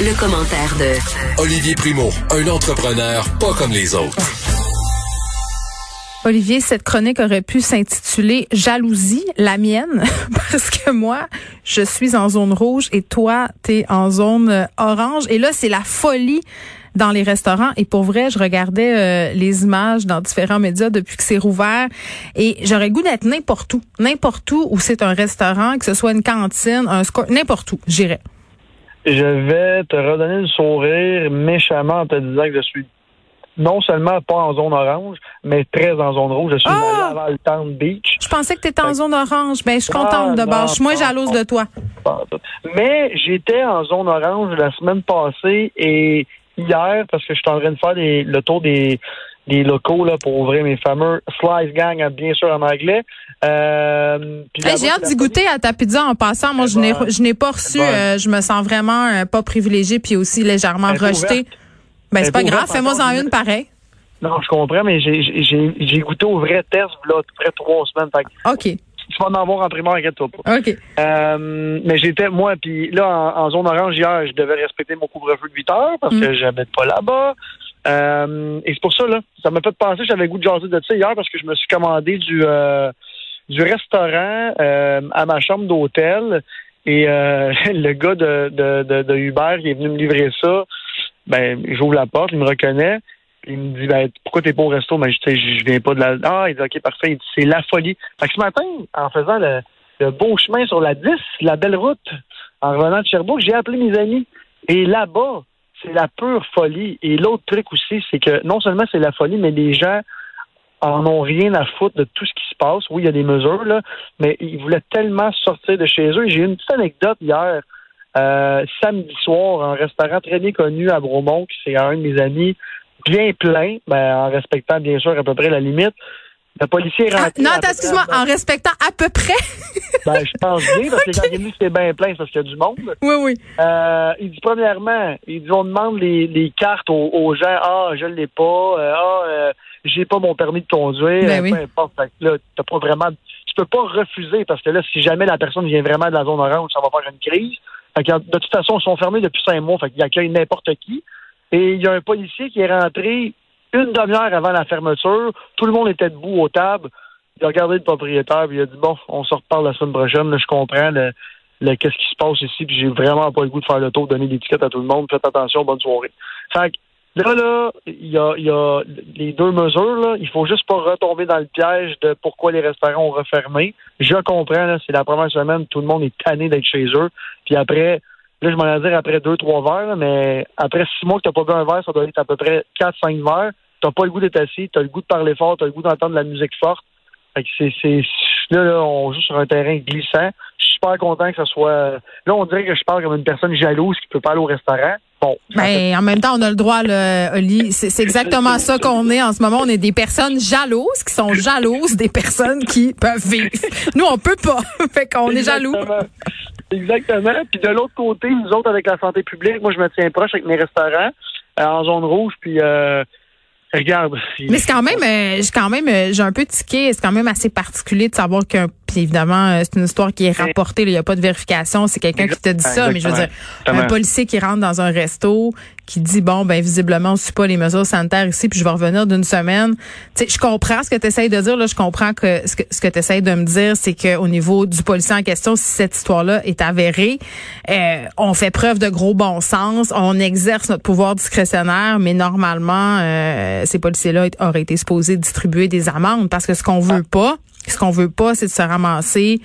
Le, commentaire de Olivier Primo, un entrepreneur pas comme les autres. Olivier, cette chronique aurait pu s'intituler Jalousie, la mienne, parce que moi, je suis en zone rouge et toi, t'es en zone euh, orange. Et là, c'est la folie dans les restaurants. Et pour vrai, je regardais euh, les images dans différents médias depuis que c'est rouvert. Et j'aurais goût d'être n'importe où. N'importe où où c'est un restaurant, que ce soit une cantine, un score, n'importe où, j'irais je vais te redonner le sourire méchamment en te disant que je suis non seulement pas en zone orange, mais très en zone rouge. Je suis ah! allé à Beach. Je pensais que tu étais en zone orange. Ben, je suis contente de base. Je suis moins jalouse de toi. Mais j'étais en zone orange la semaine passée et hier, parce que je suis en train de faire le tour des, des locaux là, pour ouvrir mes fameux Slice Gang, bien sûr en anglais. Euh, j'ai hâte d'y goûter à ta pizza en passant. Moi, je n'ai je n'ai pas reçu. Euh, je me sens vraiment euh, pas privilégiée puis aussi légèrement rejetée. Ben c'est pas grave. Fais-moi en une pareil. Non, je comprends, mais j'ai goûté au vrai test là, près trois semaines. OK. Tu vas en avoir en primaire, inquiète-toi pas. OK. mais j'étais, moi, puis là, en, zone orange hier, je devais respecter mon couvre-feu de 8 heures parce mm. que j'habite pas là-bas. Euh, et c'est pour ça, là, ça m'a fait penser, j'avais goût de jaser de ça hier parce que je me suis commandé du, euh, du restaurant euh, à ma chambre d'hôtel. Et le gars de, de, de, Uber qui est venu me livrer ça, ben, j'ouvre la porte, il me reconnaît. Il me dit ben, pourquoi t'es pas au resto? Ben, je, je viens pas de la. Ah, il dit OK, parfait. c'est la folie. Fait que ce matin, en faisant le, le beau chemin sur la 10, la belle route, en revenant de Sherbrooke, j'ai appelé mes amis. Et là-bas, c'est la pure folie. Et l'autre truc aussi, c'est que non seulement c'est la folie, mais les gens en ont rien à foutre de tout ce qui se passe. Oui, il y a des mesures, là, mais ils voulaient tellement sortir de chez eux. J'ai une petite anecdote hier, euh, samedi soir, un restaurant très bien connu à Bromont, qui c'est un de mes amis, bien plein, ben, en respectant bien sûr à peu près la limite. Le policier est rentré. Ah, non, excuse-moi, en respectant à peu près? ben, je pense bien, parce que quand il est venu, c'était bien plein, parce qu'il y a du monde. Oui, oui. Euh, il dit, premièrement, il dit, on demande les, les cartes aux, gens. Ah, je ne l'ai pas. Euh, ah, euh, j'ai pas mon permis de conduire. Ben oui. Peu importe. là, t'as pas vraiment. Tu peux pas refuser, parce que là, si jamais la personne vient vraiment de la zone orange, ça va faire une crise. Fait que, de toute façon, ils sont fermés depuis cinq mois. Fait qu'ils accueillent n'importe qui. Et il y a un policier qui est rentré une demi-heure avant la fermeture, tout le monde était debout aux tables. Il a regardé le propriétaire, puis il a dit bon, on se reparle la semaine prochaine. Là, je comprends le, qu'est-ce qui se passe ici, puis j'ai vraiment pas le goût de faire le tour, donner des tickets à tout le monde. Faites attention, bonne soirée. Fait que, là, là, il y a, y a les deux mesures. Là. Il faut juste pas retomber dans le piège de pourquoi les restaurants ont refermé. Je comprends, c'est la première semaine, tout le monde est tanné d'être chez eux. Puis après, là, je m'en vais dire après deux, trois verres, mais après six mois que t'as pas bu un verre, ça doit être à peu près quatre, cinq verres t'as pas le goût d'être assis, t'as le goût de parler fort, t'as le goût d'entendre de la musique forte. Fait que c'est, c'est, là, là, on joue sur un terrain glissant. Je suis super content que ce soit. Là, on dirait que je parle comme une personne jalouse qui peut pas aller au restaurant. Bon. Ben, en même temps, on a le droit, là, Oli. C'est exactement ça qu'on est en ce moment. On est des personnes jalouses qui sont jalouses des personnes qui peuvent vivre. Nous, on peut pas. fait qu'on est jaloux. Exactement. Puis de l'autre côté, nous autres, avec la santé publique, moi, je me tiens proche avec mes restaurants euh, en zone rouge. Puis euh, Regarde. Mais c'est quand même, euh, j'ai quand même, euh, j'ai un peu tiqué. C'est quand même assez particulier de savoir qu'un puis évidemment, euh, c'est une histoire qui est rapportée. Il n'y a pas de vérification. C'est quelqu'un qui te dit ça. Mais je veux dire, un policier qui rentre dans un resto, qui dit bon, ben visiblement, on ne suit pas les mesures sanitaires ici, puis je vais revenir d'une semaine. Tu sais, je comprends ce que tu essayes de dire. Là, je comprends que ce que, ce que tu essayes de me dire, c'est qu'au niveau du policier en question, si cette histoire-là est avérée, euh, on fait preuve de gros bon sens, on exerce notre pouvoir discrétionnaire, mais normalement, euh, ces policiers-là auraient été supposés distribuer des amendes parce que ce qu'on veut pas, ce qu'on veut pas, c'est de se ramasser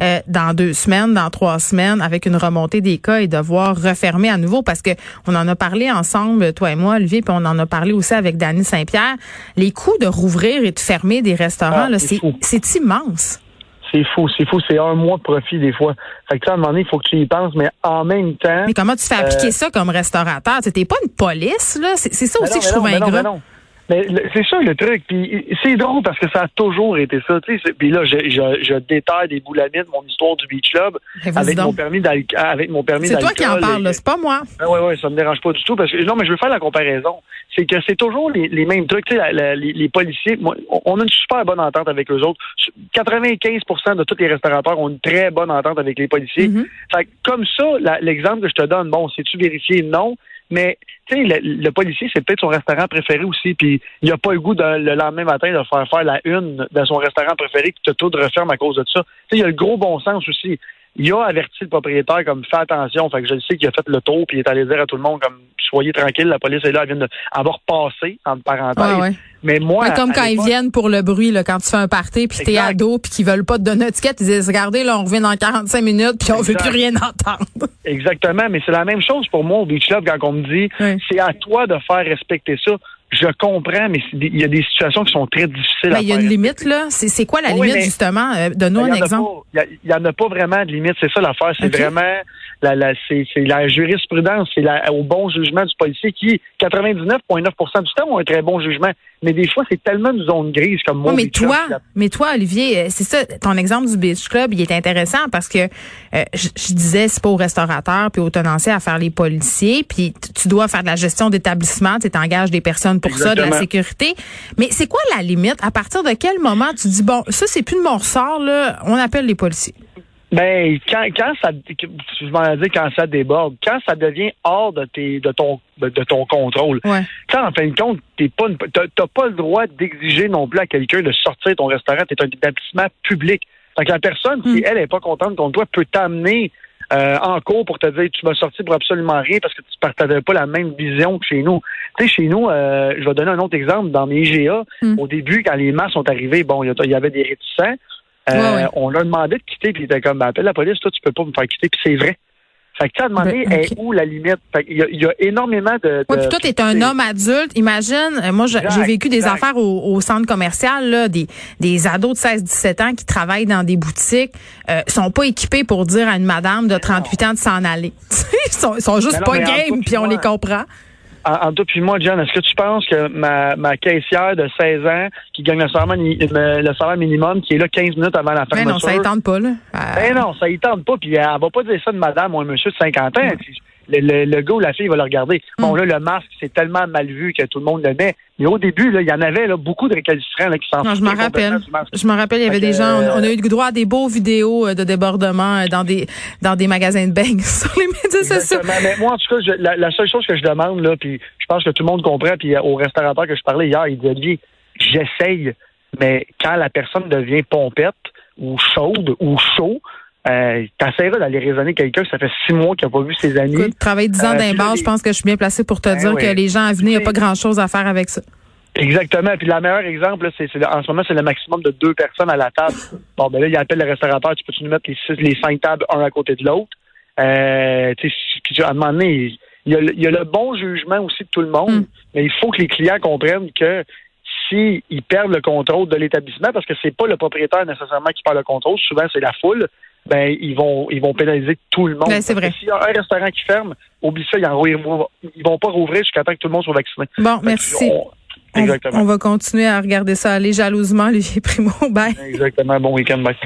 euh, dans deux semaines, dans trois semaines, avec une remontée des cas et devoir refermer à nouveau parce que on en a parlé ensemble, toi et moi, Olivier, puis on en a parlé aussi avec Dany Saint-Pierre. Les coûts de rouvrir et de fermer des restaurants, ah, c'est immense. C'est fou, c'est fou. C'est un mois de profit des fois. Fait que, à un moment donné, il faut que tu y penses, mais en même temps. Mais comment tu fais appliquer euh, ça comme restaurateur? C'était pas une police, là? C'est ça aussi que je trouve ingrat. Mais c'est ça le truc. Puis c'est drôle parce que ça a toujours été ça. Puis là, je, je, je détaille des boulamites, mon histoire du Beach Club avec mon, permis avec mon permis C'est toi qui en parles, c'est pas moi. Oui, oui, ouais, ça me dérange pas du tout. Parce que non, mais je veux faire la comparaison. C'est que c'est toujours les, les, mêmes trucs. les, les, policiers, on a une super bonne entente avec eux autres. 95% de tous les restaurateurs ont une très bonne entente avec les policiers. Mm-hmm. fait, comme ça, l'exemple que je te donne, bon, c'est-tu vérifié? Non. Mais tu sais, le, policier, c'est peut-être son restaurant préféré aussi, puis il a pas le goût de, le lendemain matin de faire faire la une de son restaurant préféré que tout referme à cause de ça. Tu sais, il y a le gros bon sens aussi. Il a averti le propriétaire comme fais attention. Fait que je sais qu'il a fait le tour puis il est allé dire à tout le monde comme soyez tranquille, la police est là, elle vient d'avoir passé entre parenthèses. Mais moi, comme quand ils viennent pour le bruit là, quand tu fais un party puis t'es ado puis qu'ils veulent pas te donner étiquette, ils disent regardez là on revient dans 45 minutes puis on veut plus rien entendre. Exactement, mais c'est la même chose pour moi au Beach Club quand on me dit c'est à toi de faire respecter ça je comprends, mais il y a des situations qui sont très difficiles. Ben, il y a une limite, là. C'est quoi la limite, justement? Euh, donne-nous ben, un exemple. Il n'y en a pas vraiment de limite. C'est ça l'affaire. C'est vraiment la, la, c'est la jurisprudence, c'est au bon jugement du policier qui, 99,9% du temps, ont un très bon jugement. Mais des fois, c'est tellement une zone grise comme moi. mais toi, mais toi, Olivier, euh, c'est ça, ton exemple du Beach Club, il est intéressant parce que euh, je, disais, c'est pas aux restaurateurs puis aux tenanciers à faire les policiers, puis tu dois faire de la gestion d'établissement, tu t'engages des personnes pour ça, de la sécurité. Mais c'est quoi la limite? À partir de quel moment tu dis, bon, ça, c'est plus de mon ressort, là, on appelle les policiers? Ben, quand, quand ça, je dire quand ça déborde, quand ça devient hors de tes, de ton, de, ton contrôle. Quand, en fin de compte, t'es pas, t'as pas le droit d'exiger non plus à quelqu'un de sortir de ton restaurant. T'es un établissement public. Donc, la personne, si hmm. elle est pas contente contre toi, peut t'amener euh, en cours pour te dire tu m'as sorti pour absolument rien parce que tu partageais pas la même vision que chez nous. Tu sais, chez nous, euh, je vais donner un autre exemple. Dans mes IGA, hmm. au début, quand les masses sont arrivées, bon, il y, avait des réticents. Euh, on leur demandé de quitter, puis il était comme, ben, appelle la police, toi, tu peux pas me faire quitter, puis c'est vrai. Fait que tu as demandé ben, où la limite? il, y a, énormément de. Oui, puis toi, tu es un homme adulte. Imagine, euh, moi, j'ai vécu des affaires au, centre commercial, là, des, des ados de 16-17 ans qui travaillent dans des boutiques, euh, sont pas équipés pour dire à une madame de 38 ans de s'en aller. ils, sont, ils sont juste pas game, puis on les comprend en, toi puis moi, John, est-ce que tu penses que ma, ma caissière de 16 ans qui gagne le salaire, le salaire minimum, qui est là 15 minutes avant la fermeture... Ben non, ça y tente pas, là. Ben non, ça y tente pas, puis elle va pas dire ça de madame ou un monsieur de 50 ans. Le, le, gars ou la fille va le regarder. Bon, mm. là, le masque, c'est tellement mal vu que tout le monde le met. Mais au début, il y en avait là, beaucoup de récalcitrants là, qui s'en Je me rappelle. Je me rappelle, il y avait des gens. On, a eu le droit à des beaux vidéos euh, de débordement euh, dans des dans des magasins de beignes sur les médias sociaux. Mais moi, en tout cas, la, seule chose que je demande, là, puis je pense que tout le monde comprend, puis au restaurateur que je parlais hier, il dit j'essaye, mais quand la personne devient pompette ou chaude ou chaud, euh, T'essaieras d'aller raisonner quelqu'un, ça fait six mois qu'il n'a pas vu ses amis. Écoute, travailler dix ans euh, d'un je pense que je suis bien placé pour te ben dire que les gens à venir, il n'y a pas grand-chose à faire avec ça. Exactement. Puis le meilleur exemple, c'est en ce moment, c'est le maximum de deux personnes à la table. Bon, ben là, il appelle le restaurateur, tu peux-tu nous mettre les, six, les cinq tables un à côté de l'autre? Euh, puis à un moment donné, il y, a le, il y, a le, bon jugement aussi de tout le monde, mm. mais il faut que les clients comprennent que s'ils perdent le contrôle de l'établissement, parce que c'est pas le propriétaire nécessairement qui perd le contrôle, souvent c'est la foule, ben ils vont ils vont pénaliser tout le monde. Ben, c'est vrai. S'il y a un restaurant qui ferme, oublie ça, ils, vont, vont pas rouvrir jusqu'à temps que tout le monde soit vacciné. Bon, merci. On, exactement. On, va continuer à regarder ça aller jalousement, Olivier Primo. Bye. Exactement. Bon week-end. Bye.